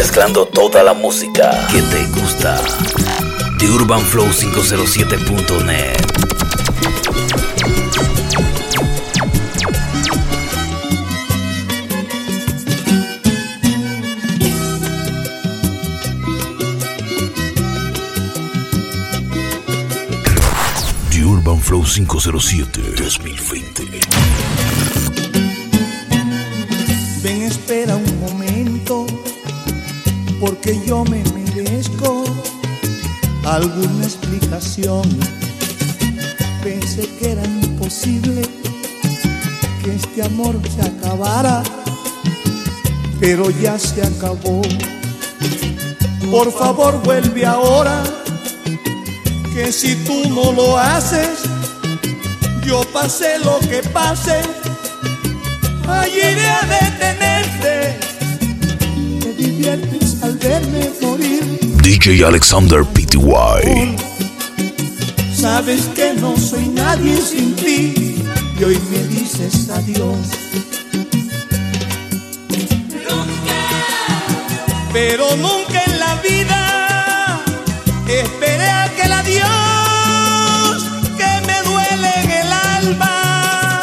Mezclando toda la música que te gusta. The Urban Flow 507.net. The Urban Flow 507 2020. Alguna explicación. Pensé que era imposible que este amor se acabara, pero ya se acabó. Por favor, vuelve ahora, que si tú no lo haces, yo pasé lo que pase allí iré a detenerte. Te diviertes al verme morir. DJ Alexander PTY. Sabes que no soy nadie sin ti y hoy me dices adiós. Pero nunca en la vida esperé aquel adiós que me duele en el alma.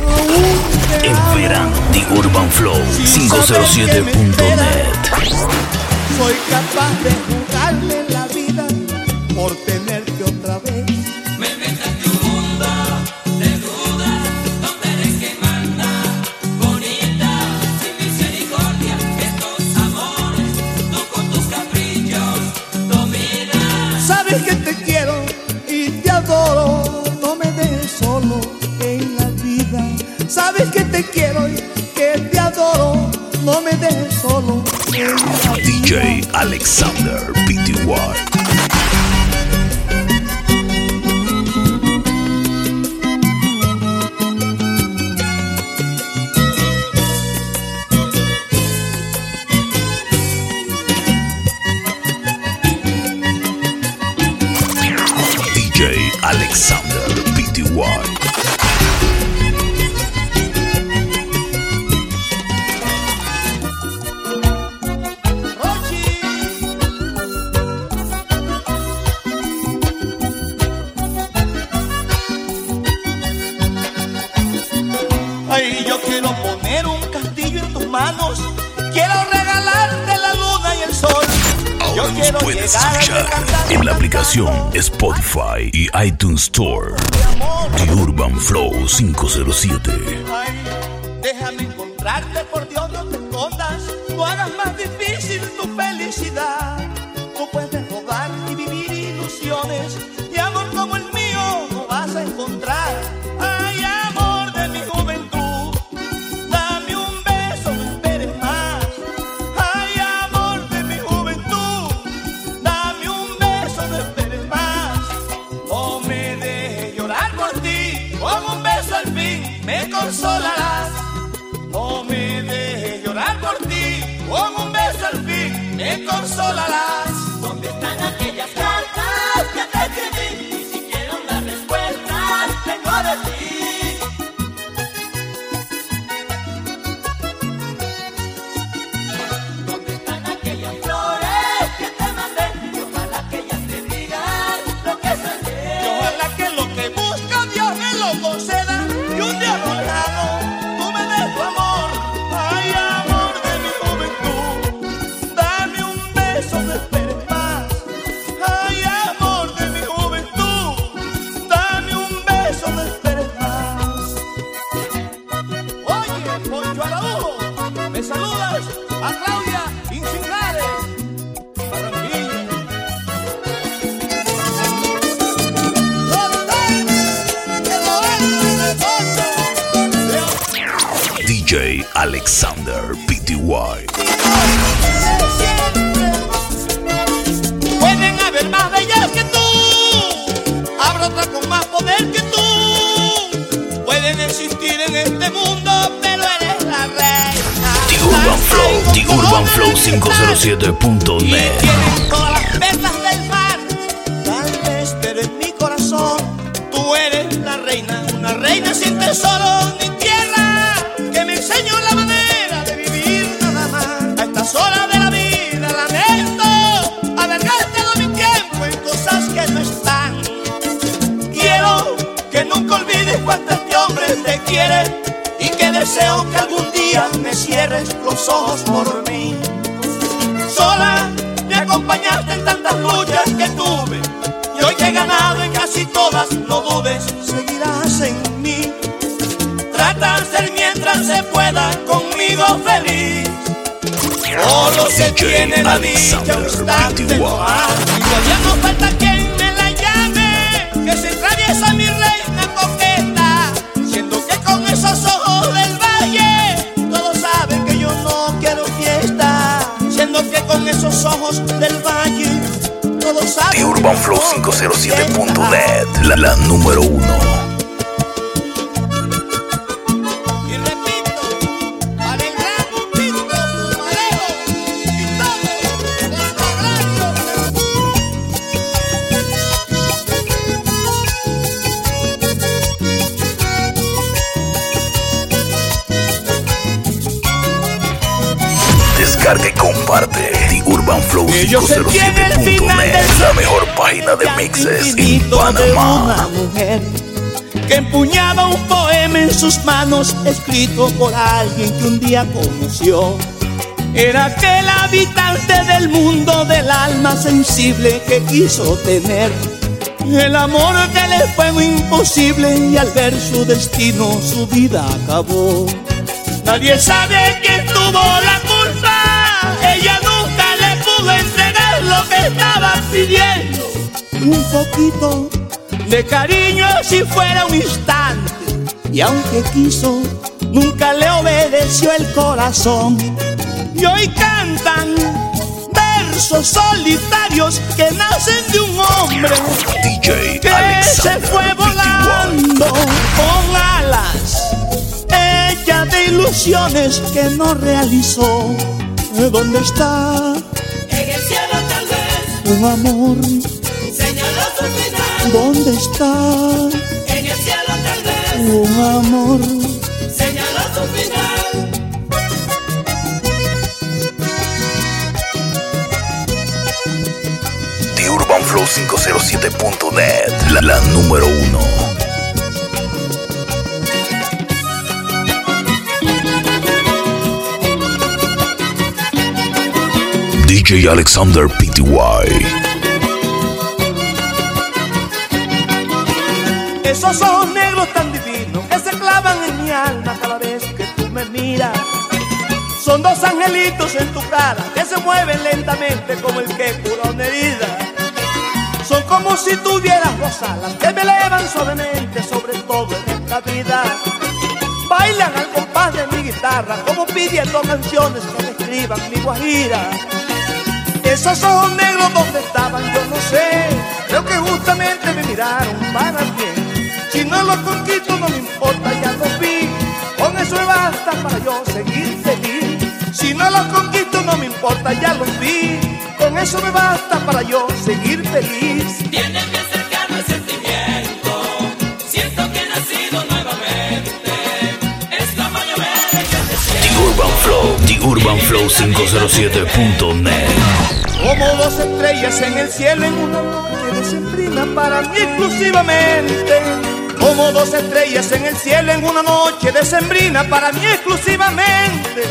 Aún te En verano, The Urban Flow me 507.net. Soy capaz de jugarle DJ Alexander PTY. Spotify y iTunes Store. The Urban Flow 507. Alexander PTY. Pueden haber más bellas que tú, habrá otra con más poder que tú. Pueden existir en este mundo, pero eres la reina. The Urban Flow, The Urban Flow 507.net. cierres los ojos por mí. Sola me acompañaste en tantas luchas que tuve y hoy he ganado en casi todas, no dudes, seguirás en mí. Trata de ser mientras se pueda conmigo feliz. Solo se tiene la dicha un instante Todavía no falta esos ojos del valle. Todos saben The Urban Flow 507.net la, la número uno Descarga y comparte The Urban Flow 507.net, la mejor página de mixes en Panamá. Una mujer que empuñaba un poema en sus manos, escrito por alguien que un día conoció. Era aquel habitante del mundo del alma sensible que quiso tener. El amor que le fue imposible y al ver su destino su vida acabó. Nadie sabe quién tuvo la lo que estaba pidiendo. Un poquito de cariño si fuera un instante. Y aunque quiso, nunca le obedeció el corazón. Y hoy cantan versos solitarios que nacen de un hombre DJ que se fue volando con alas ella de ilusiones que no realizó. ¿Dónde está En el cielo un amor? señaló su final. ¿Dónde está En el cielo tal vez un amor? señaló su final. The Urban Flow 507.net, la, la número uno. DJ Alexander Pty. Esos ojos negros tan divinos que se clavan en mi alma cada vez que tú me miras. Son dos angelitos en tu cara que se mueven lentamente como el que cura una herida. Son como si tuvieras dos alas que me elevan suavemente sobre todo en esta vida. Bailan al compás de mi guitarra como pidiendo canciones que describan mi guajira. Esos ojos negros donde estaban yo no sé. Creo que justamente me miraron para bien. Si no los conquisto no me importa, ya los vi. Con eso me basta para yo seguir feliz. Si no los conquisto no me importa, ya los vi. Con eso me basta para yo seguir feliz. Tiene bien cercano el sentimiento. Siento que he nacido nuevamente. Es como llover en el desierto. The Urban Flow, The Urban Flow 507.net. Como dos estrellas en el cielo en una noche decembrina para mí exclusivamente. Como dos estrellas en el cielo en una noche decembrina para mí exclusivamente.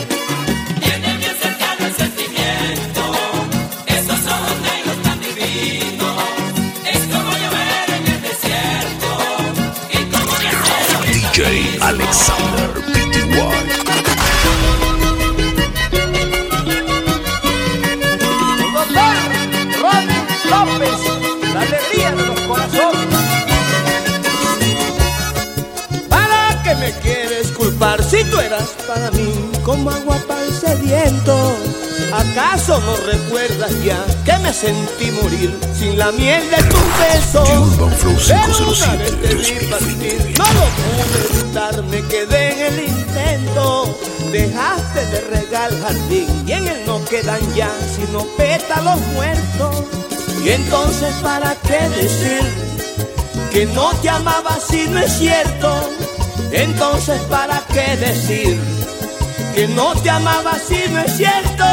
Tiene bien cercano el sentimiento. Esos ojos negros tan divinos. Es como llover en el desierto. Y como DJ Alexander Pty. Si tú eras para mí como agua para el sediento? ¿Acaso no recuerdas ya que me sentí morir sin la miel de tus besos? Urban Flow Pero una vez 507 te vi Speed partir. No lo pude evitar, me quedé en el intento. Dejaste de regar jardín y en él no quedan ya sino pétalos muertos. Y entonces, ¿para qué decir que no te amaba si no es cierto? Entonces, ¿para qué decir que no te amaba si no es cierto?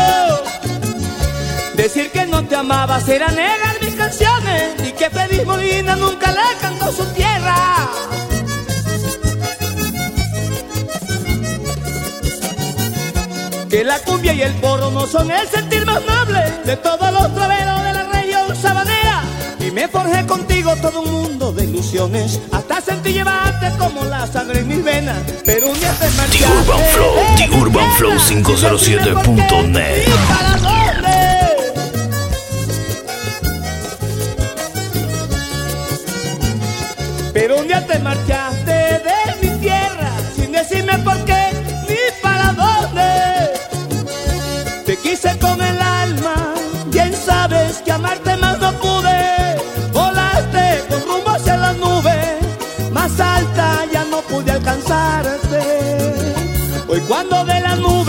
Decir que no te amaba será negar mis canciones y que Feliz Molina nunca la cantó su tierra. Que la cumbia y el porro no son el sentir más noble de todos los traveros de la y me forjé contigo todo un mundo de ilusiones, hasta sentí llevarte como la sangre en mis venas. Pero un día te marchaste. The Urban Flow, The Urban Flow 507.net. ¿Y para dónde? Pero un día te marchaste de mi tierra sin decirme por qué ni para dónde. Te quise con el alma, bien sabes que amarte cuando de la nube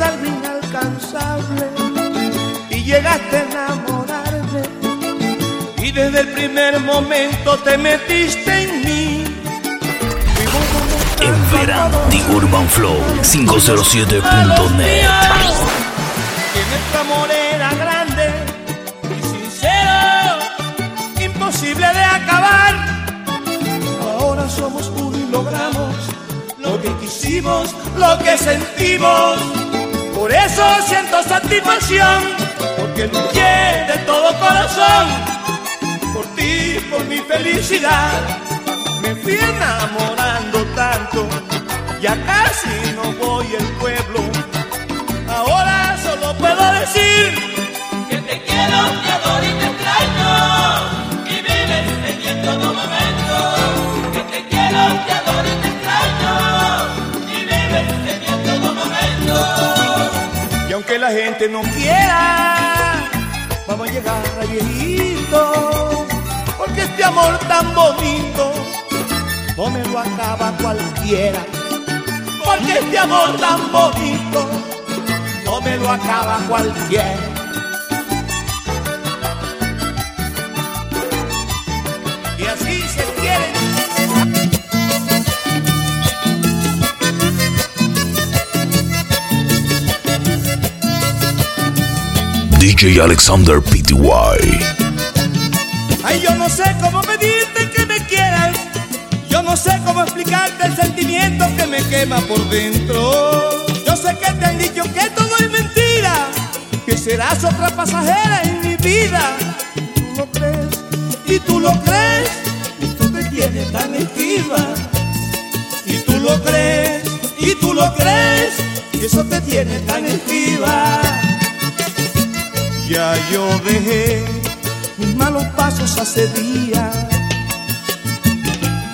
Algo inalcanzable y llegaste a enamorarme. Y desde el primer momento te metiste en mí. En verano, The Urban Flow 507.net. que nuestro amor era grande y sincero, imposible de acabar. Ahora somos uno y logramos lo que quisimos, lo que sentimos. Por eso siento satisfacción, porque luché de todo corazón por ti, por mi felicidad. Me fui enamorando tanto, ya casi no voy al pueblo. Ahora solo puedo decir Que te quiero, gente no quiera, vamos a llegar a viejito. Porque este amor tan bonito no me lo acaba cualquiera. Porque este amor tan bonito no me lo acaba cualquiera. DJ Alexander Pty. Ay, yo no sé cómo pedirte que me quieras. Yo no sé cómo explicarte el sentimiento que me quema por dentro. Yo sé que te han dicho que todo es mentira, que serás otra pasajera en mi vida. Tú lo crees y tú lo crees, y tú te tienes tan esquiva. Y tú lo crees y tú lo crees, y eso te tiene tan esquiva. Ya yo dejé mis malos pasos hace días.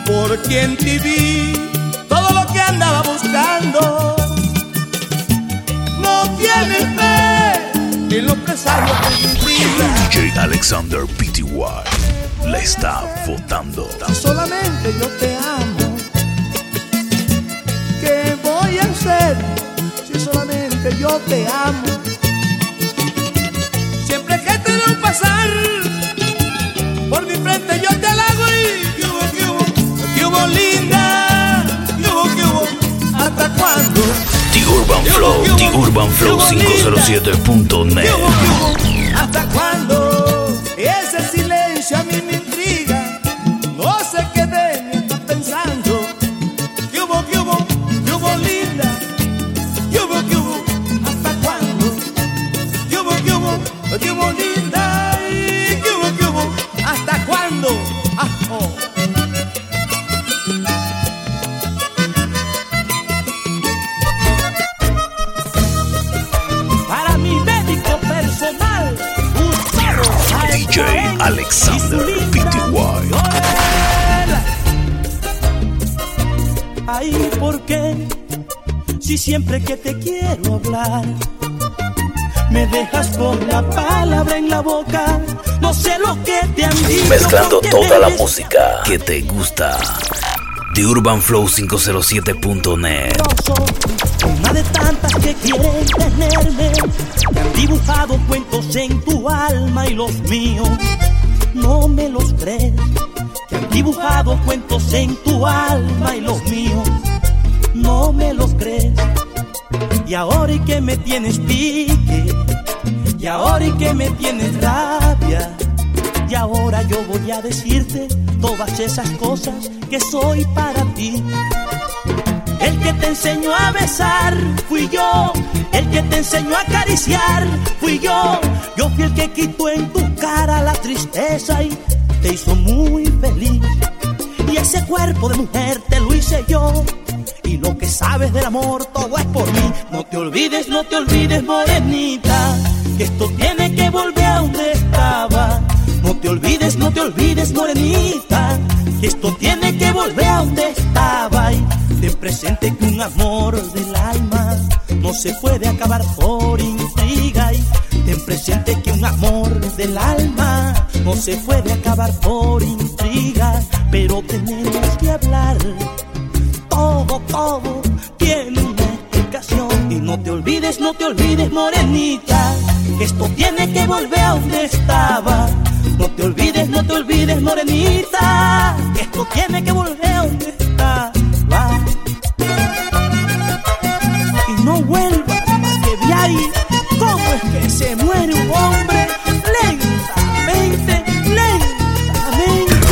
Por quien te vi todo lo que andaba buscando. No tienes fe en los presarios de mi vida. DJ Alexander Pty. Le está votando. Si solamente yo te amo, ¿qué voy a hacer si solamente yo te amo? Pasar por mi frente yo te halago y ¿qué hubo, qué hubo? ¿Qué hubo, linda? ¿Qué hubo, qué hubo? ¿Hasta cuándo? The Urban Flow, The Urban Flow 507.net. siempre que te quiero hablar, me dejas con la palabra en la boca. No sé lo que te han dicho. Mezclando toda la música que te gusta. The UrbanFlow507.net. Una de tantas que quieren tenerme. han dibujado cuentos en tu alma y los míos. No me los crees. Que han dibujado cuentos en tu alma y los míos. No me los crees. Y ahora y que me tienes pique. Y ahora y que me tienes rabia. Y ahora yo voy a decirte todas esas cosas que soy para ti. El que te enseñó a besar fui yo, el que te enseñó a acariciar fui yo. Yo fui el que quitó en tu cara la tristeza y te hizo muy feliz. Y ese cuerpo de mujer te lo hice yo. Y lo que sabes del amor todo es por mí. No te olvides, no te olvides, morenita, que esto tiene que volver a donde estaba. No te olvides, no te olvides, morenita, que esto tiene que volver a donde estaba. Y ten presente que un amor del alma no se puede acabar por intriga. Y ten presente que un amor del alma no se puede acabar por intriga. Pero tenemos que hablar, todo, todo tiene una explicación. Y no te olvides, no te olvides, morenita, que esto tiene que volver a donde estaba. No te olvides, no te olvides, morenita, que esto tiene que volver a donde está. Va. Y no vuelva que veáis cómo es que se muere un hombre lentamente, lentamente.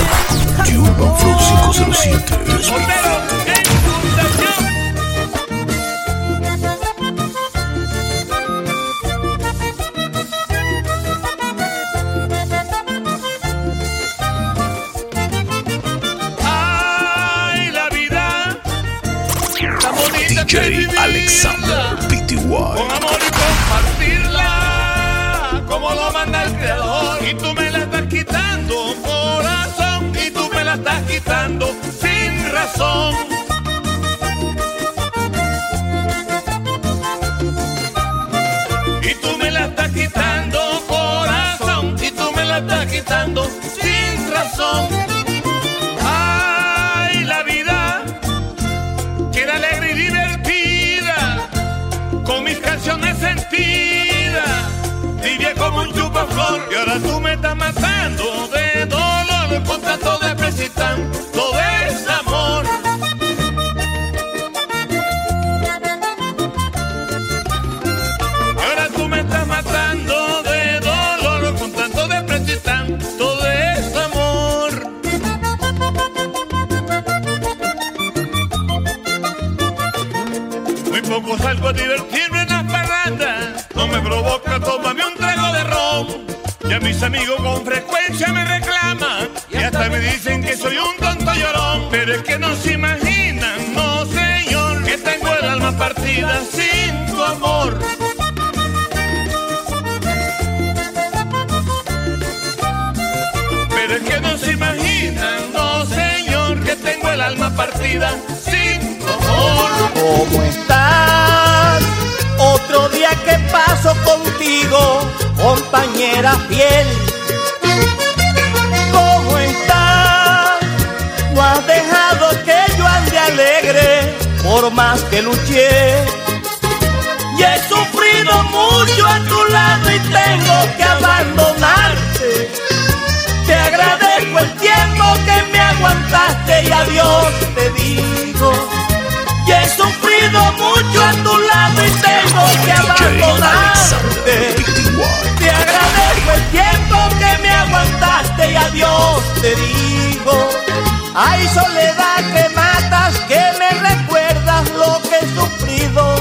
Urban Flow 507. Alexander PTY. Con amor y compartirla, como lo manda el creador. Y tú me la estás quitando, corazón, y tú me la estás quitando sin razón. Y tú me la estás quitando, corazón, y tú me la estás quitando sin razón. Y ahora tú me estás matando de dolor con tanto de presitan, todo es amor. Y ahora tú me estás matando de dolor con tanto de presitan, todo es amor. Muy poco salgo a divertirme en las parrandas. No me provoca, tómame un mis amigos con frecuencia me reclaman. Y hasta me dicen que soy un tonto llorón. Pero es que no se imaginan, no señor, que tengo el alma partida sin tu amor. Pero es que no se imaginan, no señor, que tengo el alma partida sin tu amor. ¿Cómo estás? Otro día que paso contigo, compañera fiel. ¿Cómo estás? No has dejado que yo ande alegre, por más que luché. Y he sufrido mucho a tu lado y tengo que abandonarte. Te agradezco el tiempo que me aguantaste y adiós te digo. Y he sufrido mucho a tu lado y tengo que abandonarte. Te agradezco el tiempo que me aguantaste y adiós te digo. Ay, soledad que matas, que me recuerdas lo que he sufrido.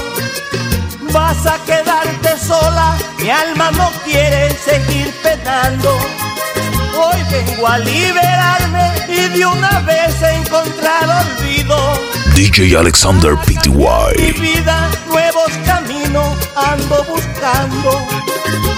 Vas a quedarte sola, mi alma no quiere seguir penando. Hoy vengo a liberarme y de una vez encontrar olvido. DJ Alexander Mi PTY. vida, nuevos caminos ando buscando.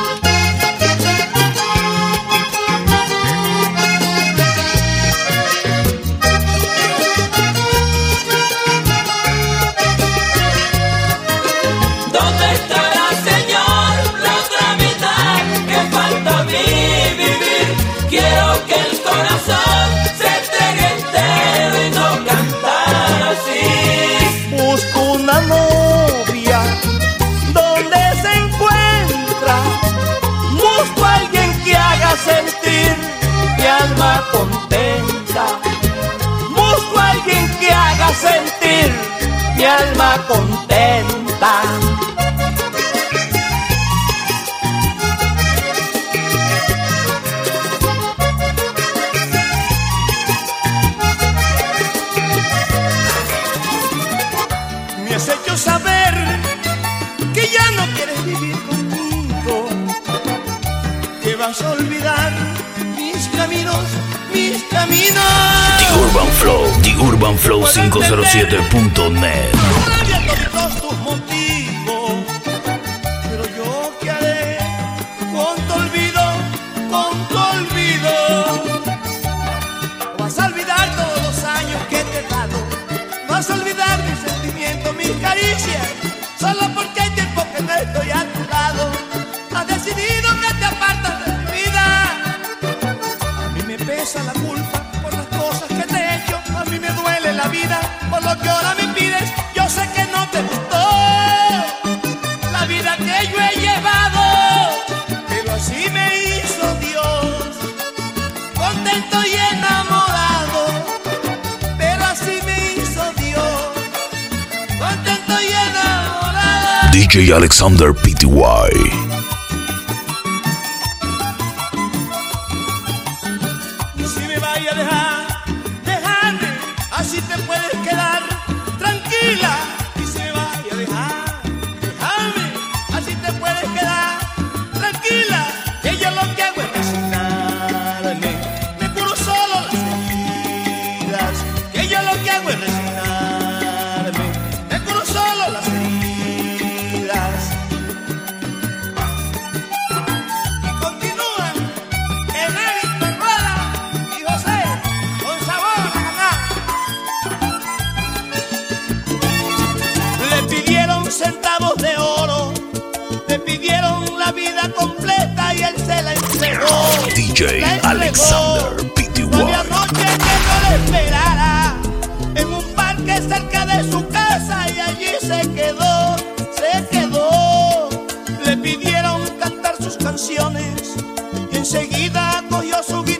mi alma contenta. Busco a alguien que haga sentir mi alma contenta. UrbanFlow507.net. Alexander Pty. DJ Alexander Pty. Había noche que no le esperara en un parque cerca de su casa y allí se quedó, se quedó. Le pidieron cantar sus canciones y enseguida cogió su guitarra.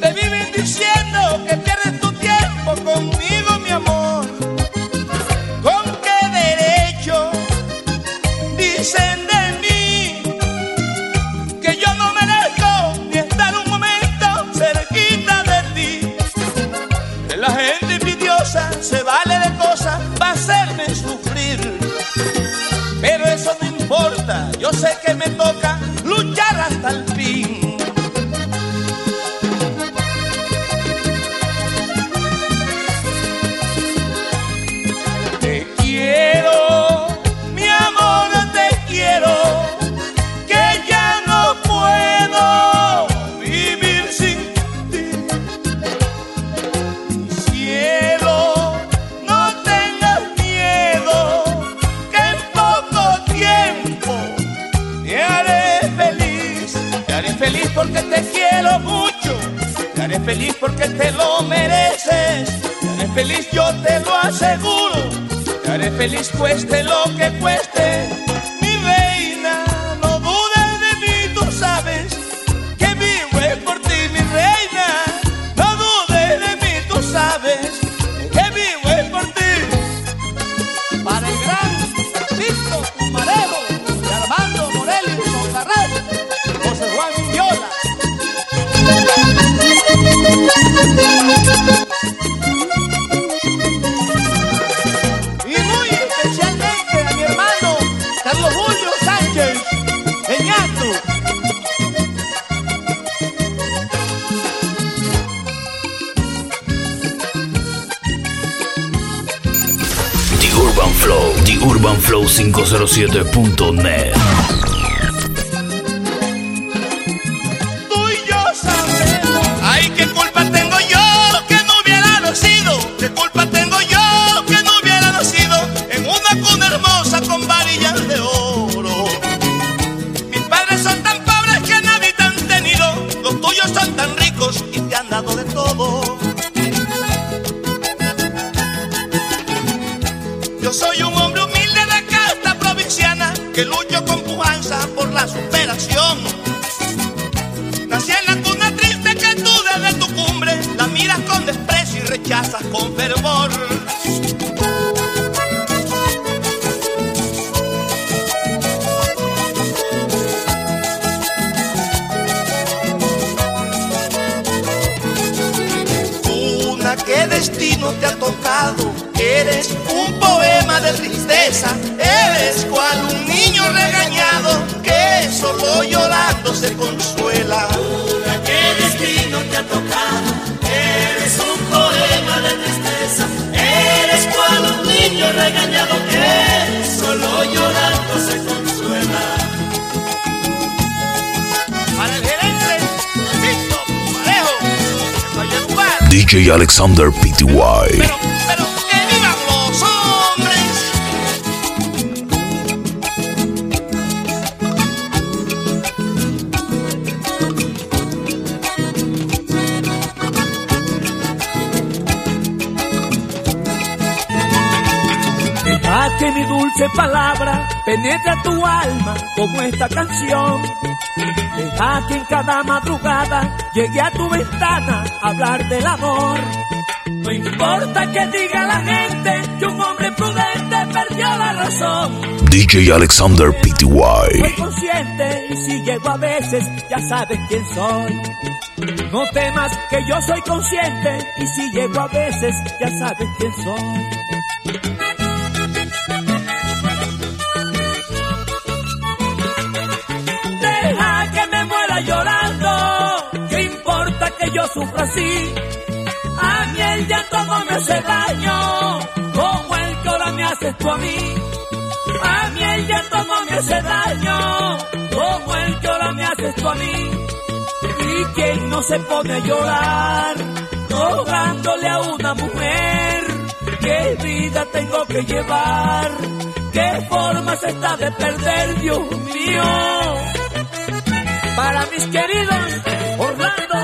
Te viven diciendo que pierdes Alexander PTY. Dulce palabra penetre tu alma como esta canción. Deja que en cada madrugada llegue a tu ventana a hablar del amor. No importa que diga la gente que un hombre prudente perdió la razón. DJ Alexander PTY. Soy consciente y si llego a veces ya sabes quién soy. No temas que yo soy consciente y si llego a veces ya sabes quién soy. Así? A mí el llanto no me hace daño, como el ahora me haces tú a mí. A mí el llanto no me hace daño, como el ahora me haces tú a mí. Y quien no se pone a llorar, rogándole a una mujer, qué vida tengo que llevar, qué forma se está de perder, Dios mío. Para mis queridos Orlando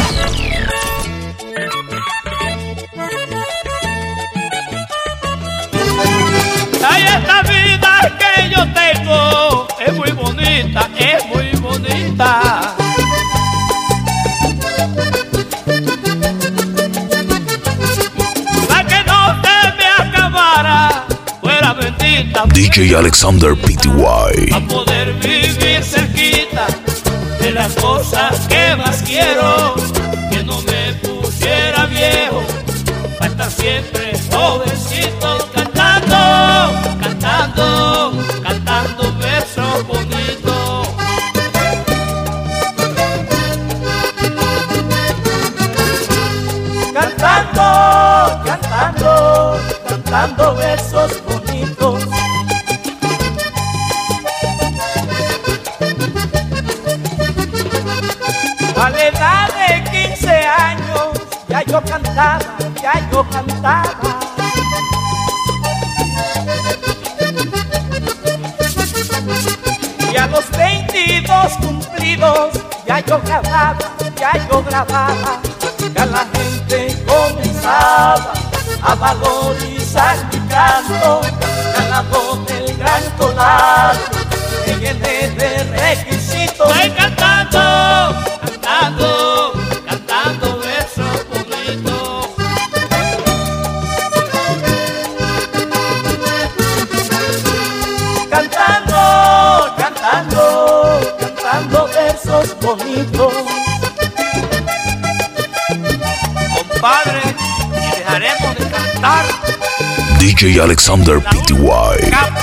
DJ Alexander PTY. a poder vivir cerquita de las cosas que más quiero, que no me pusiera viejo, para estar siempre jovencito cantando, cantando, cantando versos bonitos. Cantando, cantando, cantando versos bonitos. Yo cantaba, ya yo cantaba. Y a los 22 cumplidos ya yo grababa, ya yo grababa. Ya la gente comenzaba a valorizar mi canto. Voz del gran colado me llené de requisitos. Estoy cantando, cantando DJ Alexander PTY.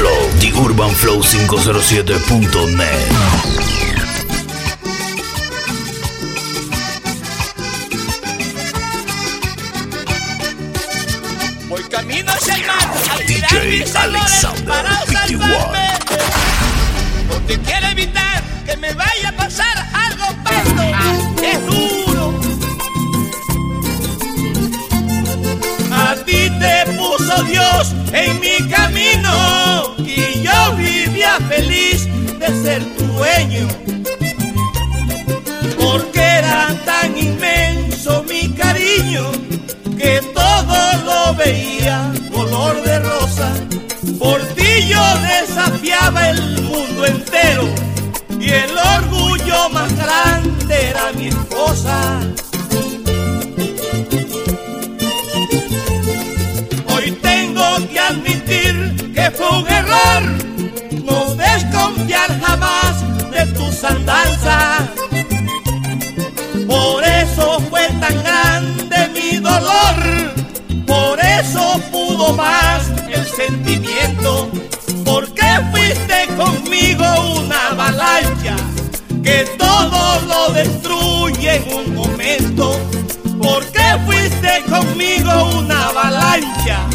Flow, The Urban Flow 507.net. Voy camino hacia el mar, al DJ Alexander para 51. salvarme. Porque quiero evitar que me vaya a pasar algo pasto, es duro. A ti te puso Dios en mi camino feliz de ser tu dueño. Porque era tan inmenso mi cariño que todo lo veía color de rosa. Por ti yo desafiaba el mundo entero y el orgullo más grande era mi esposa. Hoy tengo que admitir que fue un error jamás de tus andanzas. Por eso fue tan grande mi dolor, por eso pudo más el sentimiento, porque fuiste conmigo una avalancha que todo lo destruye en un momento, porque fuiste conmigo una avalancha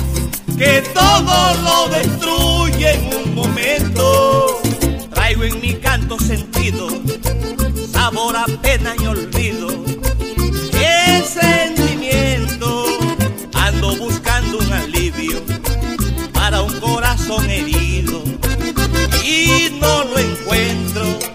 que todo lo destruye en un momento. Traigo en mi canto sentido sabor a pena y olvido. ¡Qué sentimiento! Ando buscando un alivio para un corazón herido y no lo encuentro.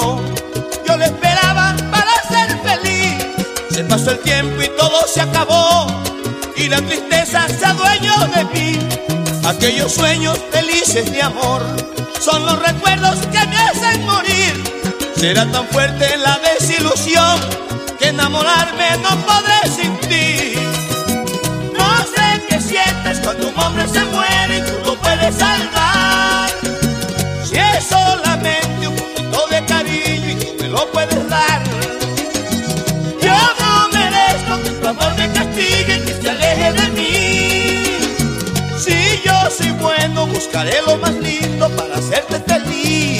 volvió. Yo le esperaba para ser feliz. Se pasó el tiempo y todo se acabó. Y la tristeza se adueñó de mí. Aquellos sueños felices de amor son los recuerdos que me hacen morir. Será tan fuerte la desilusión que enamorarme no podré sin ti. No sé qué sientes cuando un hombre se muere y tú lo puedes salvar. Si es solamente lo puedes dar. Yo no merezco que tu amor me castigue, que se aleje de mí. Si yo soy bueno, buscaré lo más lindo para hacerte feliz.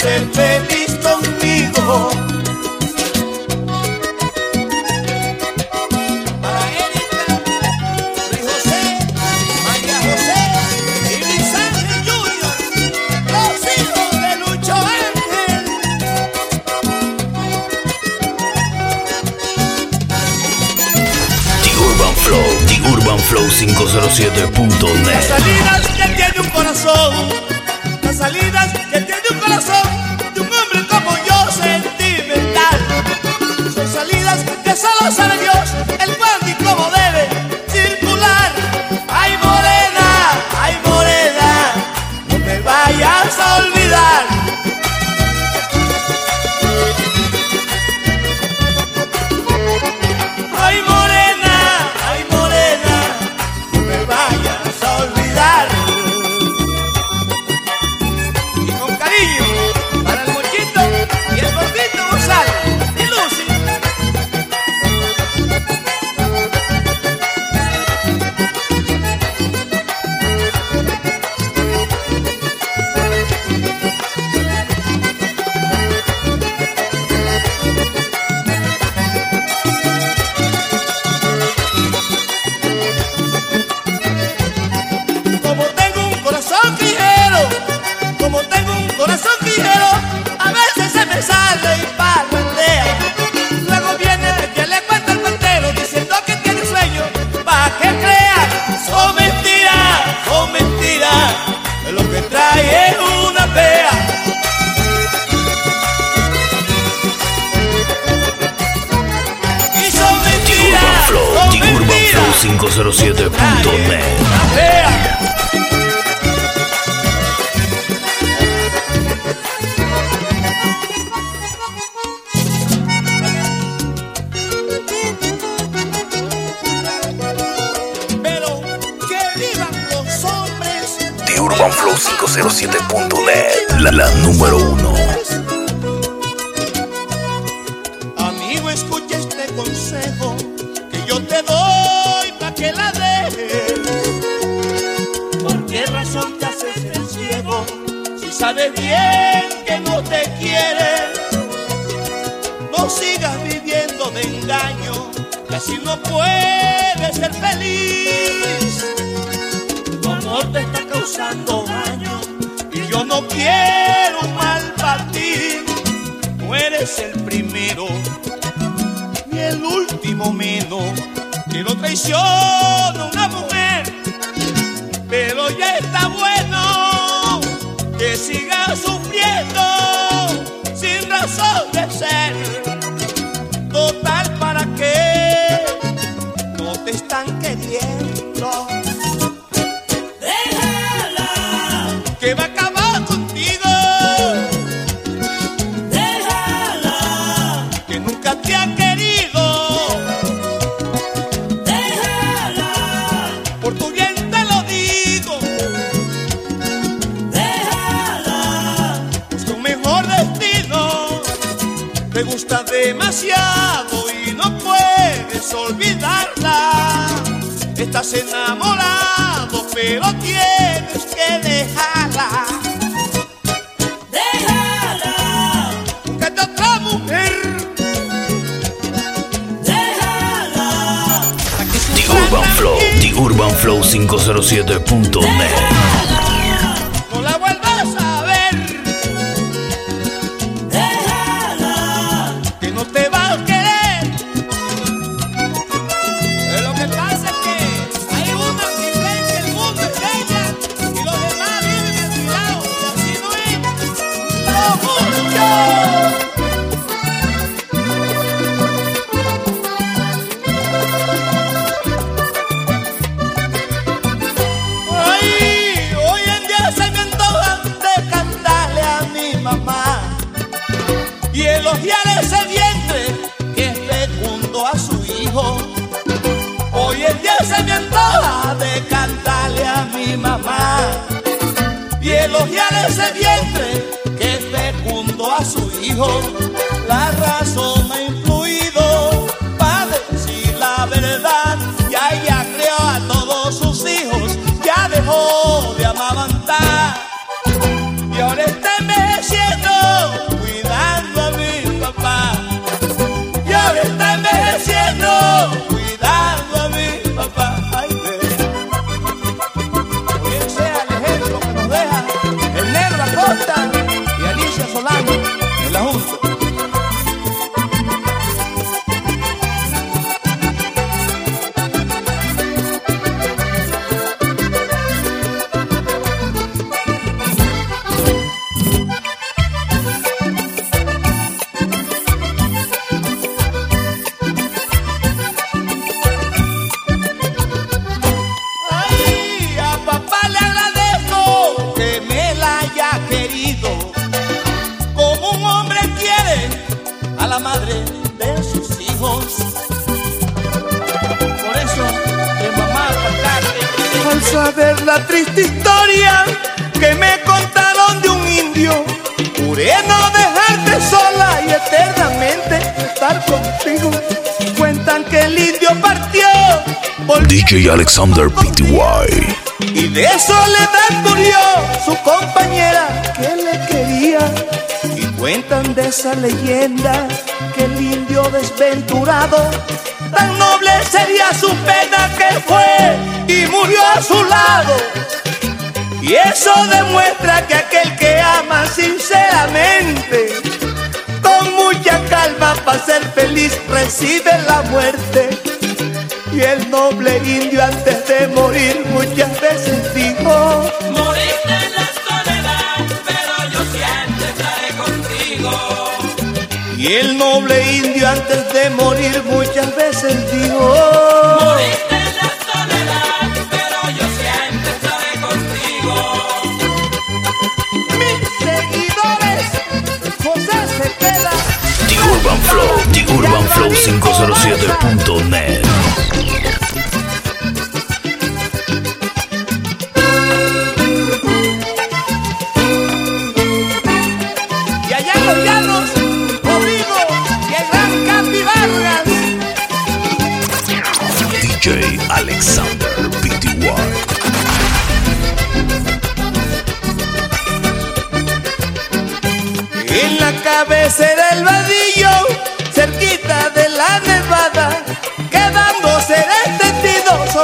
ser feliz conmigo. Para Erika, José, María José y Luis Junior, los hijos de Lucho Ángel. The Urban Flow, The Urban Flow 507.net. Las salidas que tiene un corazón, las salidas que 507.net, la, la número uno. Amigo, escucha este consejo que yo te doy para que la dejes. ¿Por qué razón te haces el ciego si sabes bien que no te quiere? No sigas viviendo de engaño, que así no puedes ser feliz. Tu amor te está causando no quiero mal para ti. Tú eres el primero y el último menos que lo traiciona. de Pont Alexander PTY. y de soledad murió su compañera que le quería. Y cuentan de esa leyenda que el indio desventurado, tan noble sería su pena que fue y murió a su lado. Y eso demuestra que aquel que ama sinceramente, con mucha calma para ser feliz, recibe la muerte. Y el noble indio antes de morir muchas veces dijo, Moriste en la soledad, pero yo siempre estaré contigo. y el noble indio antes de morir muchas veces dijo, Moriste en la soledad, pero yo siempre estaré contigo. mis seguidores, José Cepeda, The Urban Flow, urbanflow507.net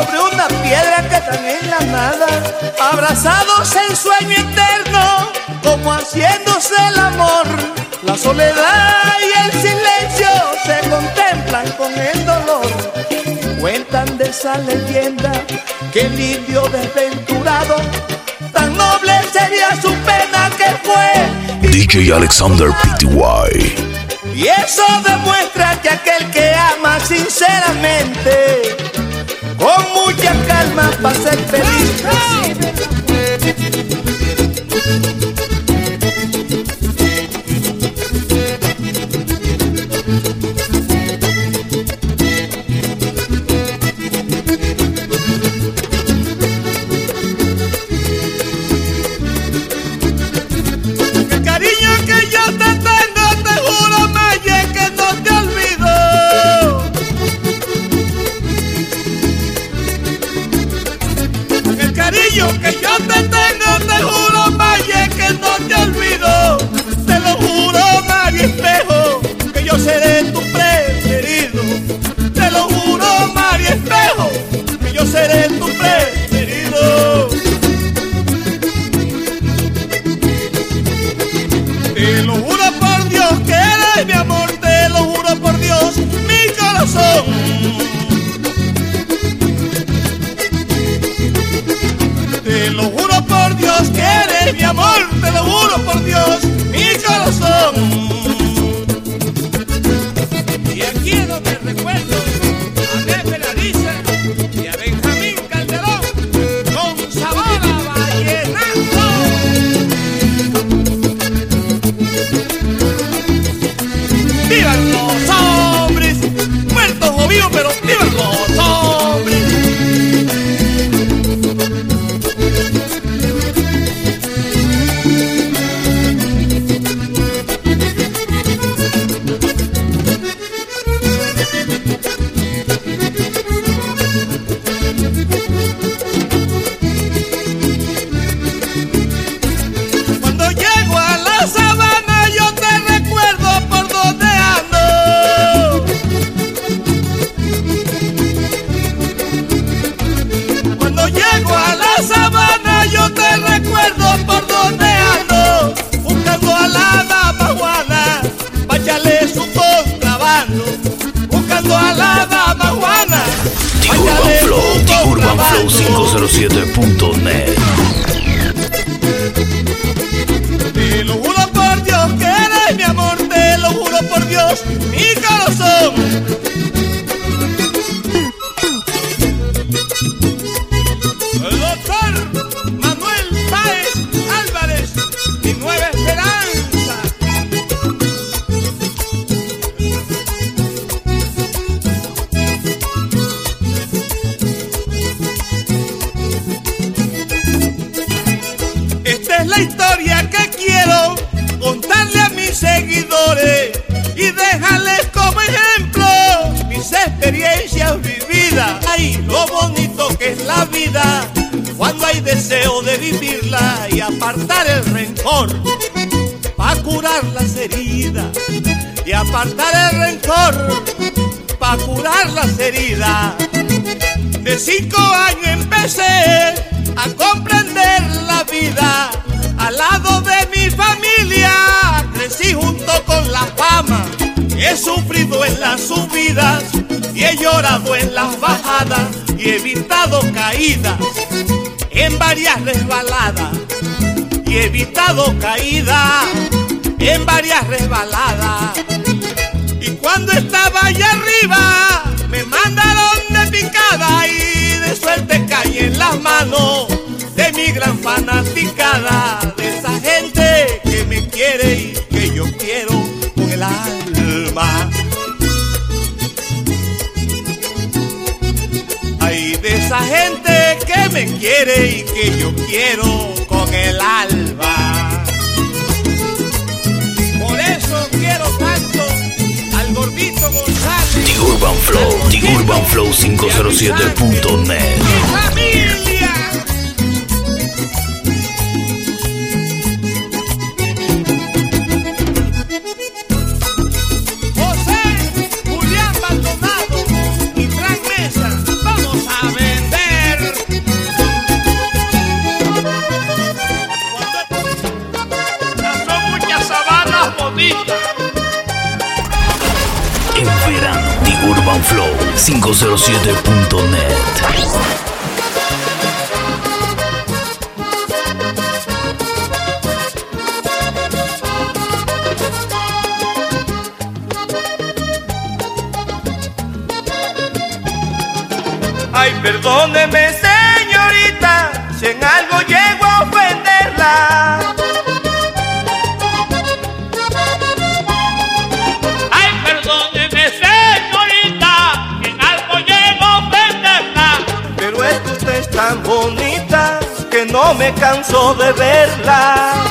sobre una piedra que están en la nada, abrazados en sueño eterno, como haciéndose el amor. La soledad y el silencio se contemplan con el dolor. Cuentan de esa leyenda que el indio desventurado, tan noble sería su pena que fue DJ Alexander PTY. y eso demuestra que aquel que ama sinceramente, con mucha calma para ser feliz, 507.net. Te lo juro por Dios que eres mi amor, te lo juro por Dios, mi rencor para curar las heridas y apartar el rencor para curar las heridas. De cinco años empecé a comprender la vida al lado de mi familia. Crecí junto con la fama. He sufrido en las subidas y he llorado en las bajadas y he evitado caídas en varias resbaladas y he evitado caídas en varias resbaladas. Y cuando estaba allá arriba, me mandaron de picada y de suerte caí en las manos de mi gran fanaticada, de esa gente que me quiere y que yo quiero con el alma. Ay, de esa gente que me quiere y que yo quiero alma. Por eso quiero tanto al gordito González. The Urban Flow, The Urban Flow 507.net. 507.net. Ay, perdóneme, me canso de verla.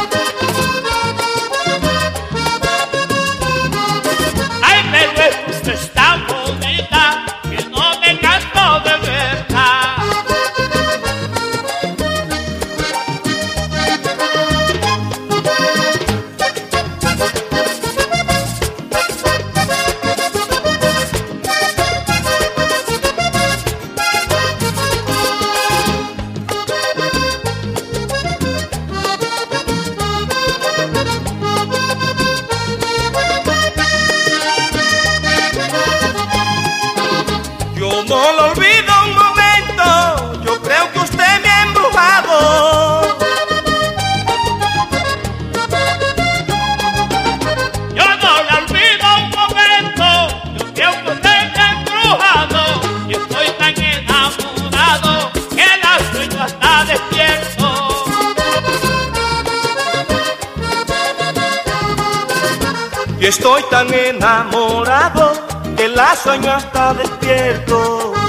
La sueño hasta despierto.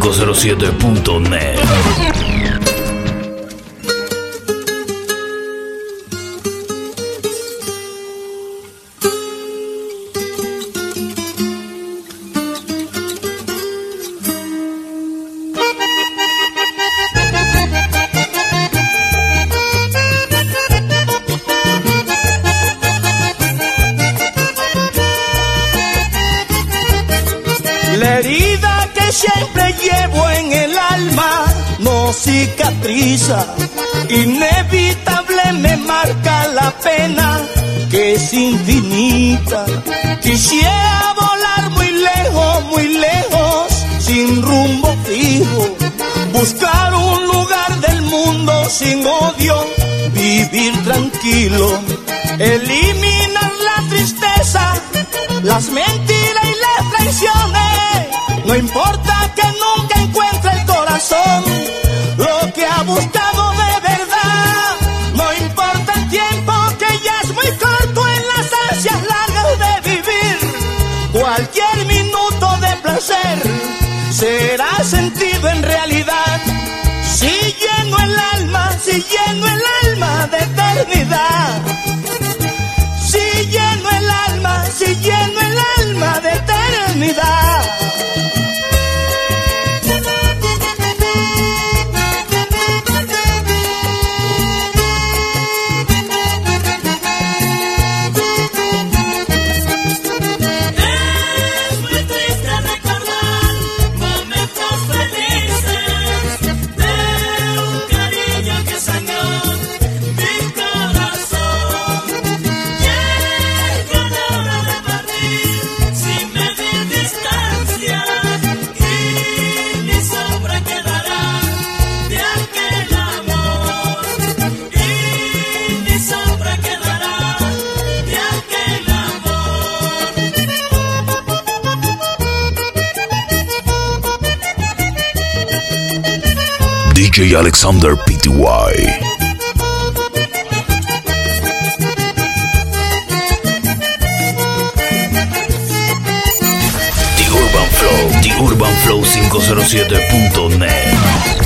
507.net. Alexander Pty. The Urban Flow, The Urban Flow 507.net.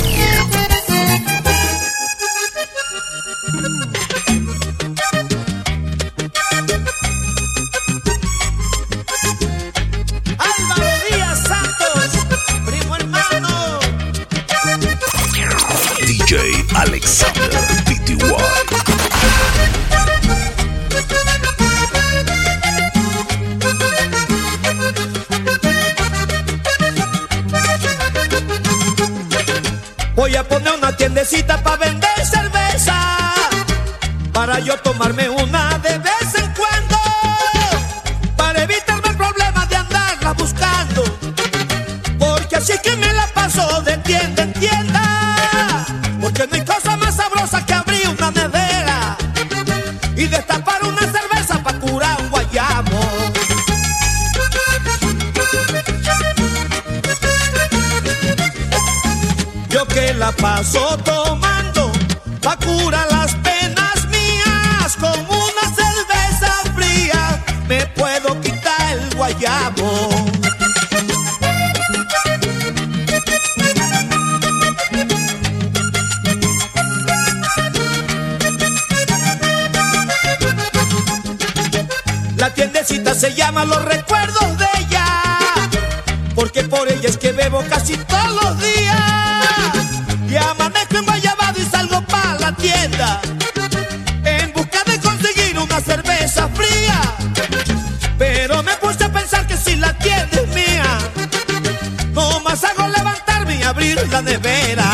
se llama Los recuerdos de ella, porque por ella es que bebo casi todos los días. Y amanezco en Guayabado y salgo para la tienda, en busca de conseguir una cerveza fría. Pero me puse a pensar que si la tienda es mía, no más hago levantarme y abrir la nevera.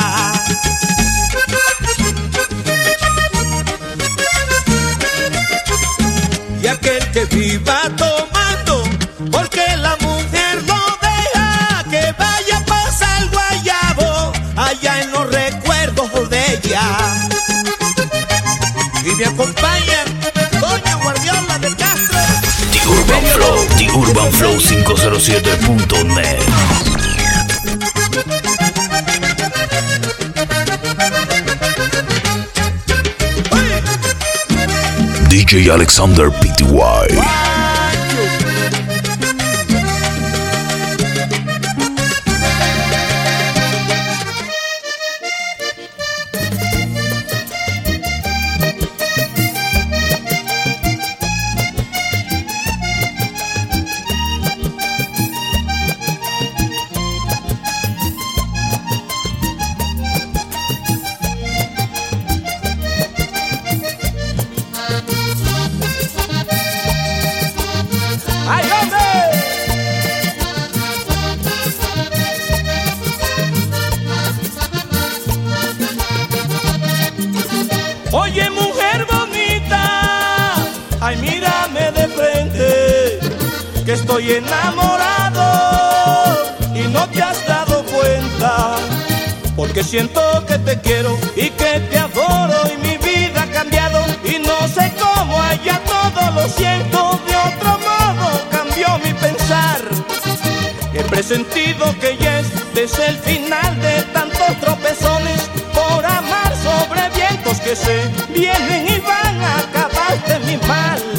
flow507.net. DJ Alexander Pty. que estoy enamorado y no te has dado cuenta, porque siento que te quiero y que te adoro y mi vida ha cambiado y no sé cómo allá todo lo siento de otro modo cambió mi pensar. He presentido que ya es desde el final de tantos tropezones por amar sobre vientos que se vienen y van a acabar de mi mal.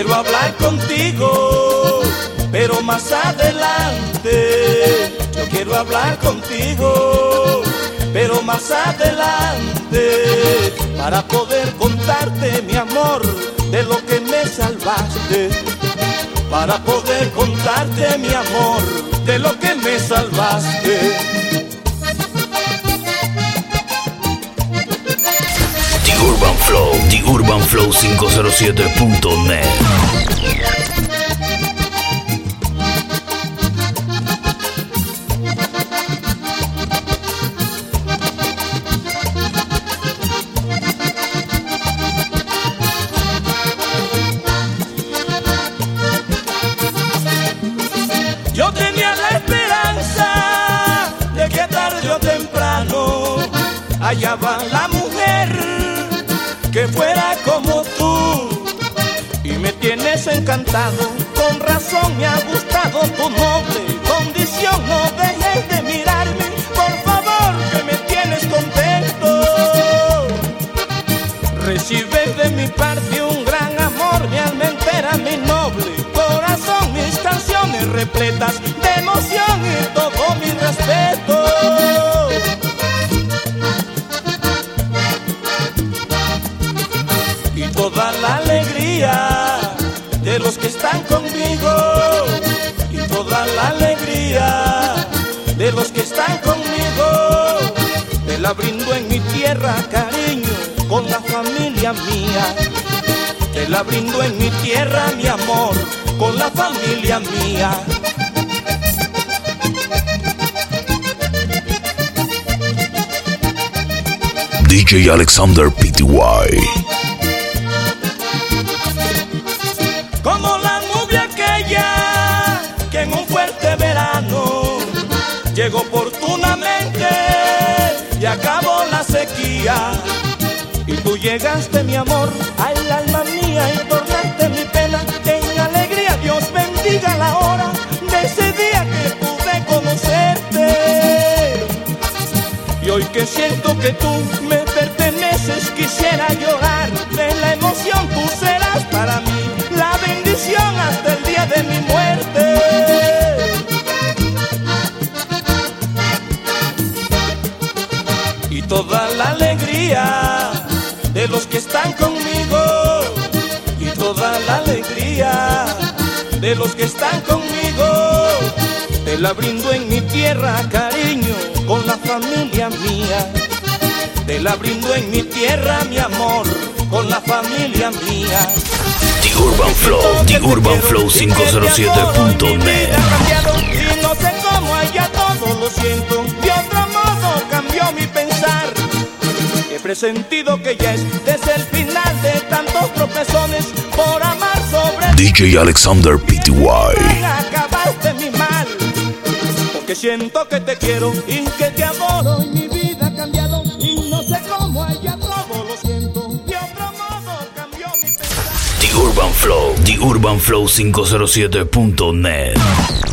Quiero hablar contigo, pero más adelante. Yo quiero hablar contigo, pero más adelante. Para poder contarte, mi amor, de lo que me salvaste. Para poder contarte, mi amor, de lo que me salvaste. Flow, The Urban Flow 507.net. Yo tenía encantado, con razón me ha gustado tu noble condición. No dejes de mirarme, por favor, que me tienes contento. Recibes de mi parte un gran amor, mi alma entera, mi noble corazón, mis canciones repletas de los que están conmigo, y toda la alegría de los que están conmigo, te la brindo en mi tierra, cariño, con la familia mía. Te la brindo en mi tierra, mi amor, con la familia mía. DJ Alexander Pty. Y tú llegaste, mi amor, al alma mía y tornaste mi pena en alegría. Dios bendiga la hora de ese día que pude conocerte. Y hoy que siento que tú me perteneces, quisiera llorar de la emoción. Serás alegría de los que están conmigo. Y toda la alegría de los que están conmigo. Te la brindo en mi tierra, cariño, con la familia mía. Te la brindo en mi tierra, mi amor, con la familia mía. The Urban Flow, The Urban Flow 507.net. Y no sé cómo allá todo lo siento. De otro modo cambió mi pensar. Presentido que ya es desde el final de tantos tropezones por amar sobre DJ Alexander Pty. acabaste mi mal. Porque siento que te quiero y que te adoro y mi vida ha cambiado. Y no sé cómo allá todo lo siento. De otro modo cambió mi pensar. The Urban Flow, The Urban Flow 507.net.